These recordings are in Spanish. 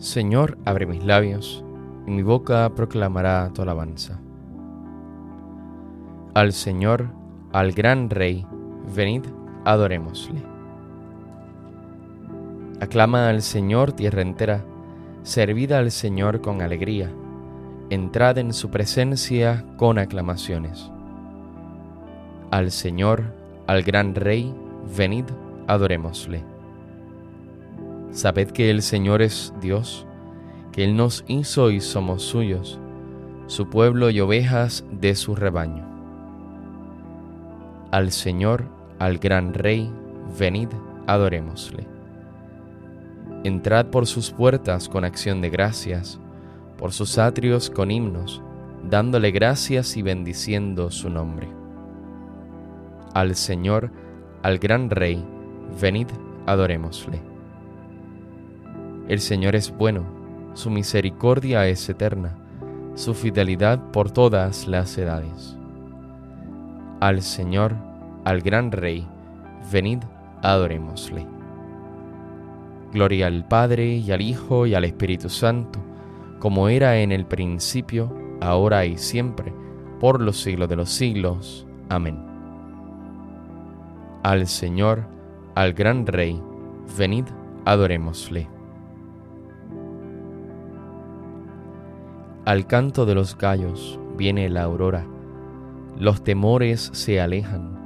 Señor, abre mis labios, y mi boca proclamará tu alabanza. Al Señor, al gran Rey, venid, adorémosle. Aclama al Señor tierra entera, servid al Señor con alegría, entrad en su presencia con aclamaciones. Al Señor, al gran Rey, venid, adorémosle. Sabed que el Señor es Dios, que Él nos hizo y somos suyos, su pueblo y ovejas de su rebaño. Al Señor, al gran Rey, venid, adorémosle. Entrad por sus puertas con acción de gracias, por sus atrios con himnos, dándole gracias y bendiciendo su nombre. Al Señor, al gran Rey, venid, adorémosle. El Señor es bueno, su misericordia es eterna, su fidelidad por todas las edades. Al Señor, al gran Rey, venid, adorémosle. Gloria al Padre y al Hijo y al Espíritu Santo, como era en el principio, ahora y siempre, por los siglos de los siglos. Amén. Al Señor, al gran Rey, venid, adorémosle. Al canto de los gallos viene la aurora, los temores se alejan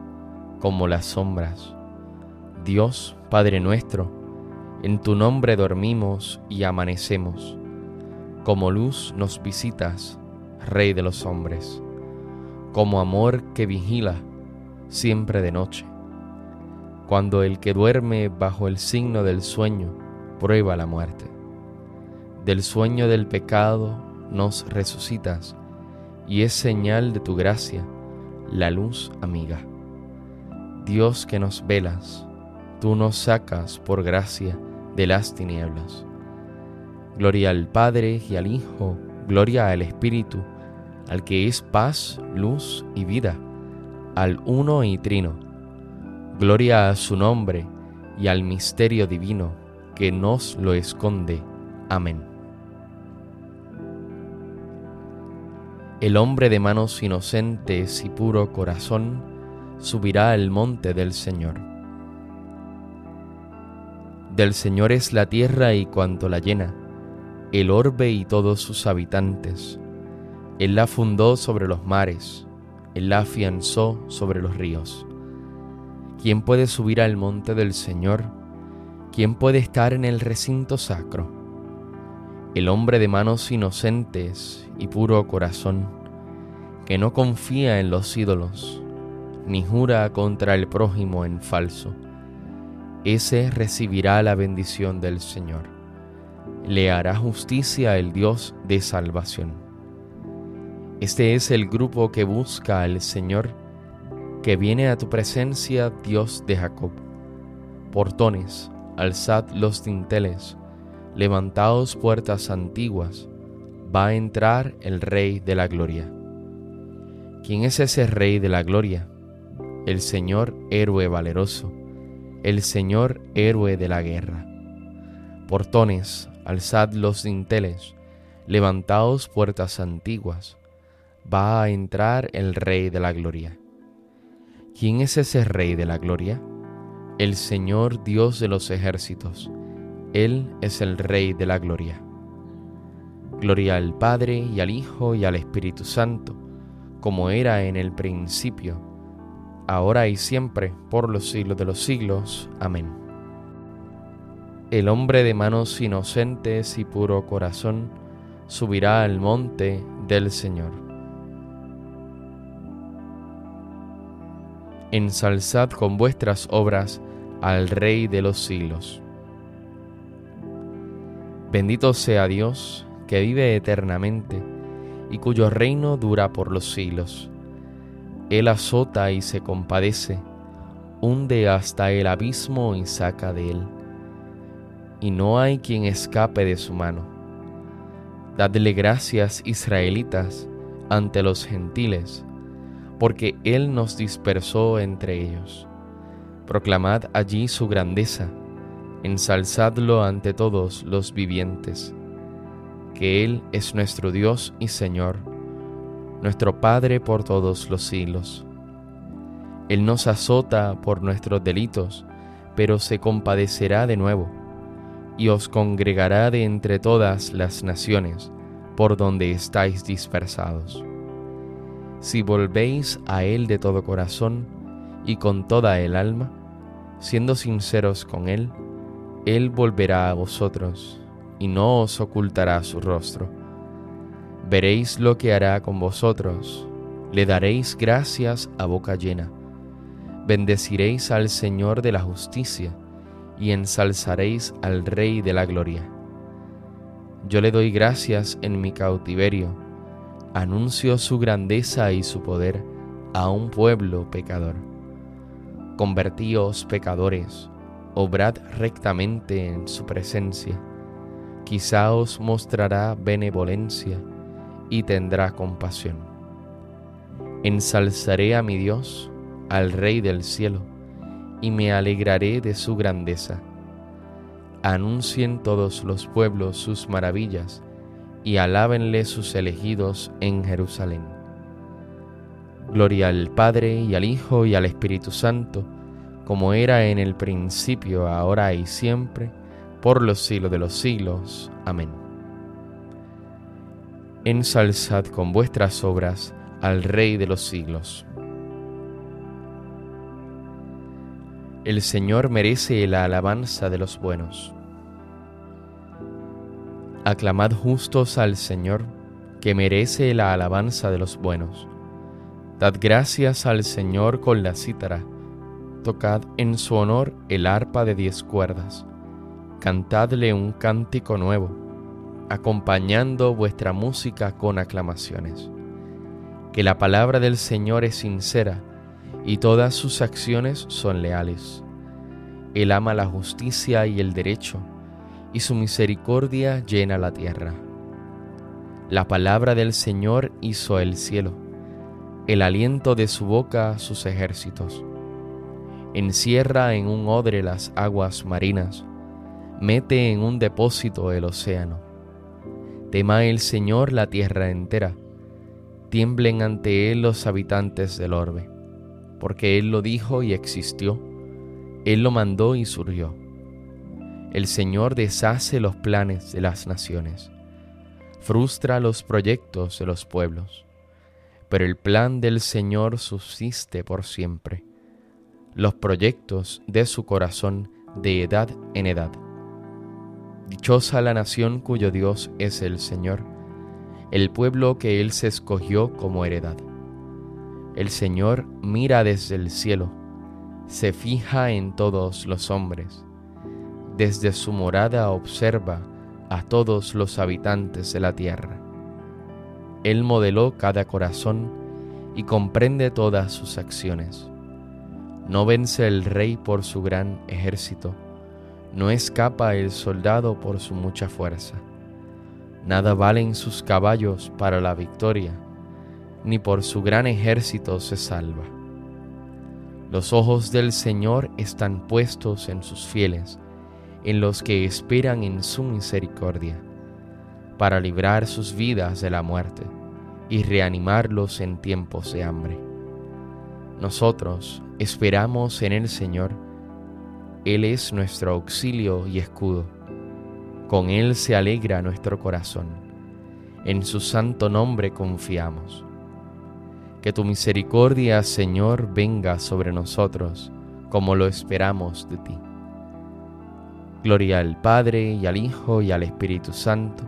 como las sombras. Dios, Padre nuestro, en tu nombre dormimos y amanecemos. Como luz nos visitas, Rey de los hombres, como amor que vigila siempre de noche. Cuando el que duerme bajo el signo del sueño prueba la muerte. Del sueño del pecado nos resucitas y es señal de tu gracia, la luz amiga. Dios que nos velas, tú nos sacas por gracia de las tinieblas. Gloria al Padre y al Hijo, gloria al Espíritu, al que es paz, luz y vida, al uno y trino. Gloria a su nombre y al misterio divino que nos lo esconde. Amén. El hombre de manos inocentes y puro corazón subirá al monte del Señor. Del Señor es la tierra y cuanto la llena, el orbe y todos sus habitantes. Él la fundó sobre los mares, Él la afianzó sobre los ríos. ¿Quién puede subir al monte del Señor? ¿Quién puede estar en el recinto sacro? El hombre de manos inocentes y puro corazón, que no confía en los ídolos, ni jura contra el prójimo en falso, ese recibirá la bendición del Señor. Le hará justicia el Dios de salvación. Este es el grupo que busca al Señor, que viene a tu presencia, Dios de Jacob. Portones, alzad los dinteles, levantaos puertas antiguas, va a entrar el Rey de la Gloria. ¿Quién es ese Rey de la Gloria? El Señor héroe valeroso, el Señor héroe de la guerra. Portones, alzad los dinteles, levantaos puertas antiguas, va a entrar el Rey de la Gloria. ¿Quién es ese Rey de la Gloria? El Señor Dios de los ejércitos. Él es el Rey de la Gloria. Gloria al Padre y al Hijo y al Espíritu Santo, como era en el principio, ahora y siempre, por los siglos de los siglos. Amén. El hombre de manos inocentes y puro corazón subirá al monte del Señor. Ensalzad con vuestras obras al Rey de los siglos. Bendito sea Dios que vive eternamente y cuyo reino dura por los siglos. Él azota y se compadece, hunde hasta el abismo y saca de él, y no hay quien escape de su mano. Dadle gracias, israelitas, ante los gentiles, porque Él nos dispersó entre ellos. Proclamad allí su grandeza, ensalzadlo ante todos los vivientes que Él es nuestro Dios y Señor, nuestro Padre por todos los siglos. Él nos azota por nuestros delitos, pero se compadecerá de nuevo, y os congregará de entre todas las naciones por donde estáis dispersados. Si volvéis a Él de todo corazón y con toda el alma, siendo sinceros con Él, Él volverá a vosotros y no os ocultará su rostro. Veréis lo que hará con vosotros, le daréis gracias a boca llena. Bendeciréis al Señor de la justicia y ensalzaréis al Rey de la gloria. Yo le doy gracias en mi cautiverio, anuncio su grandeza y su poder a un pueblo pecador. Convertíos pecadores, obrad rectamente en su presencia quizá os mostrará benevolencia y tendrá compasión. Ensalzaré a mi Dios, al Rey del cielo, y me alegraré de su grandeza. Anuncien todos los pueblos sus maravillas, y alábenle sus elegidos en Jerusalén. Gloria al Padre y al Hijo y al Espíritu Santo, como era en el principio, ahora y siempre, por los siglos de los siglos. Amén. Ensalzad con vuestras obras al Rey de los siglos. El Señor merece la alabanza de los buenos. Aclamad justos al Señor, que merece la alabanza de los buenos. Dad gracias al Señor con la cítara, tocad en su honor el arpa de diez cuerdas cantadle un cántico nuevo, acompañando vuestra música con aclamaciones. Que la palabra del Señor es sincera y todas sus acciones son leales. Él ama la justicia y el derecho, y su misericordia llena la tierra. La palabra del Señor hizo el cielo, el aliento de su boca sus ejércitos. Encierra en un odre las aguas marinas mete en un depósito el océano. Tema el Señor la tierra entera, tiemblen ante Él los habitantes del orbe, porque Él lo dijo y existió, Él lo mandó y surgió. El Señor deshace los planes de las naciones, frustra los proyectos de los pueblos, pero el plan del Señor subsiste por siempre, los proyectos de su corazón de edad en edad. Dichosa la nación cuyo Dios es el Señor, el pueblo que Él se escogió como heredad. El Señor mira desde el cielo, se fija en todos los hombres, desde su morada observa a todos los habitantes de la tierra. Él modeló cada corazón y comprende todas sus acciones. No vence el rey por su gran ejército, no escapa el soldado por su mucha fuerza. Nada valen sus caballos para la victoria, ni por su gran ejército se salva. Los ojos del Señor están puestos en sus fieles, en los que esperan en su misericordia, para librar sus vidas de la muerte y reanimarlos en tiempos de hambre. Nosotros esperamos en el Señor, Él es nuestro auxilio y escudo. Con Él se alegra nuestro corazón, en su santo nombre confiamos. Que tu misericordia, Señor, venga sobre nosotros, como lo esperamos de ti. Gloria al Padre y al Hijo y al Espíritu Santo,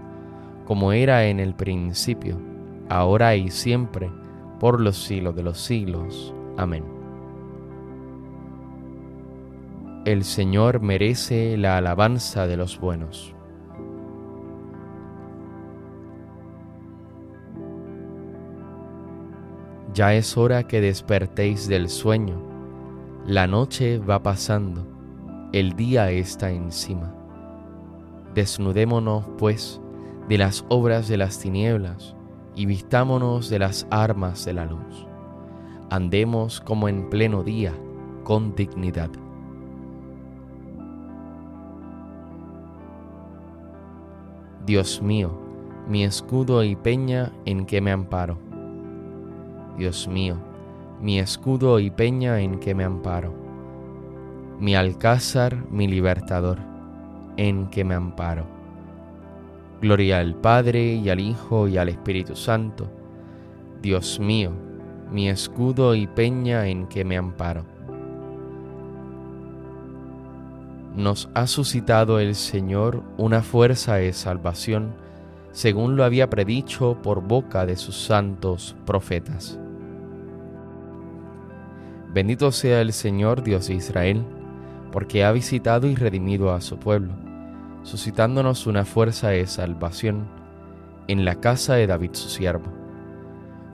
como era en el principio, ahora y siempre, por los siglos de los siglos. Amén. El Señor merece la alabanza de los buenos. Ya es hora que despertéis del sueño. La noche va pasando, el día está encima. Desnudémonos, pues, de las obras de las tinieblas y vistámonos de las armas de la luz. Andemos como en pleno día, con dignidad. Dios mío, mi escudo y peña en que me amparo. Dios mío, mi escudo y peña en que me amparo. Mi alcázar, mi libertador, en que me amparo. Gloria al Padre y al Hijo y al Espíritu Santo. Dios mío, mi escudo y peña en que me amparo. Nos ha suscitado el Señor una fuerza de salvación, según lo había predicho por boca de sus santos profetas. Bendito sea el Señor Dios de Israel, porque ha visitado y redimido a su pueblo, suscitándonos una fuerza de salvación en la casa de David su siervo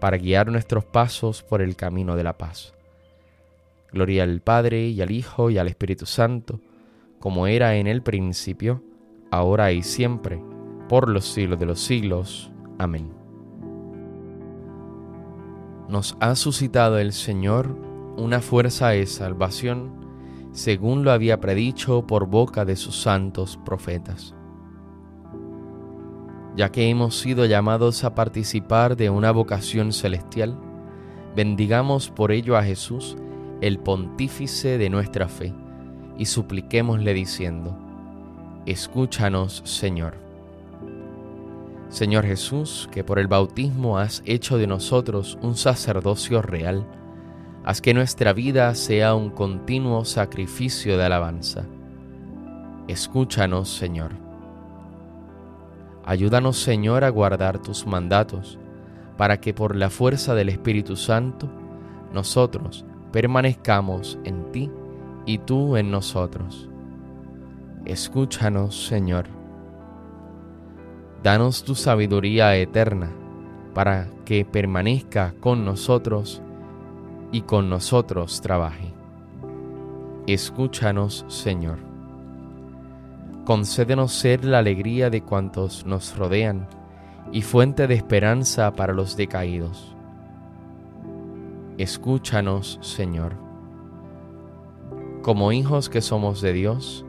para guiar nuestros pasos por el camino de la paz. Gloria al Padre y al Hijo y al Espíritu Santo, como era en el principio, ahora y siempre, por los siglos de los siglos. Amén. Nos ha suscitado el Señor una fuerza de salvación, según lo había predicho por boca de sus santos profetas ya que hemos sido llamados a participar de una vocación celestial, bendigamos por ello a Jesús, el pontífice de nuestra fe, y supliquémosle diciendo, Escúchanos, Señor. Señor Jesús, que por el bautismo has hecho de nosotros un sacerdocio real, haz que nuestra vida sea un continuo sacrificio de alabanza. Escúchanos, Señor. Ayúdanos, Señor, a guardar tus mandatos, para que por la fuerza del Espíritu Santo nosotros permanezcamos en ti y tú en nosotros. Escúchanos, Señor. Danos tu sabiduría eterna para que permanezca con nosotros y con nosotros trabaje. Escúchanos, Señor concédenos ser la alegría de cuantos nos rodean y fuente de esperanza para los decaídos. Escúchanos, Señor. Como hijos que somos de Dios,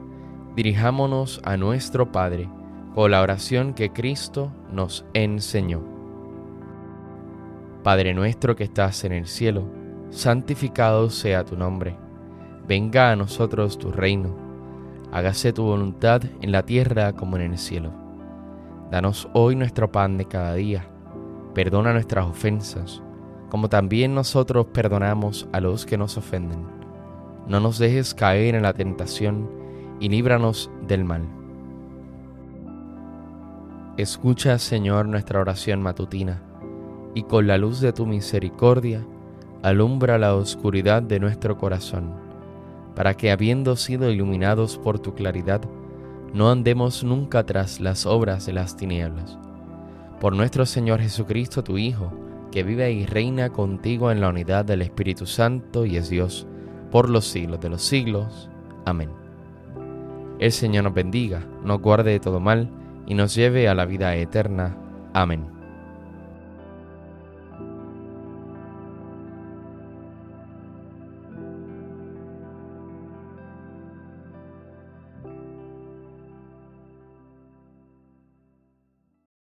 dirijámonos a nuestro Padre con la oración que Cristo nos enseñó. Padre nuestro que estás en el cielo, santificado sea tu nombre. Venga a nosotros tu reino hágase tu voluntad en la tierra como en el cielo. Danos hoy nuestro pan de cada día. Perdona nuestras ofensas, como también nosotros perdonamos a los que nos ofenden. No nos dejes caer en la tentación y líbranos del mal. Escucha, Señor, nuestra oración matutina, y con la luz de tu misericordia, alumbra la oscuridad de nuestro corazón, para que, habiendo sido iluminados por tu claridad, no andemos nunca tras las obras de las tinieblas. Por nuestro Señor Jesucristo, tu Hijo, que vive y reina contigo en la unidad del Espíritu Santo y es Dios, por los siglos de los siglos. Amén. El Señor nos bendiga, nos guarde de todo mal y nos lleve a la vida eterna. Amén.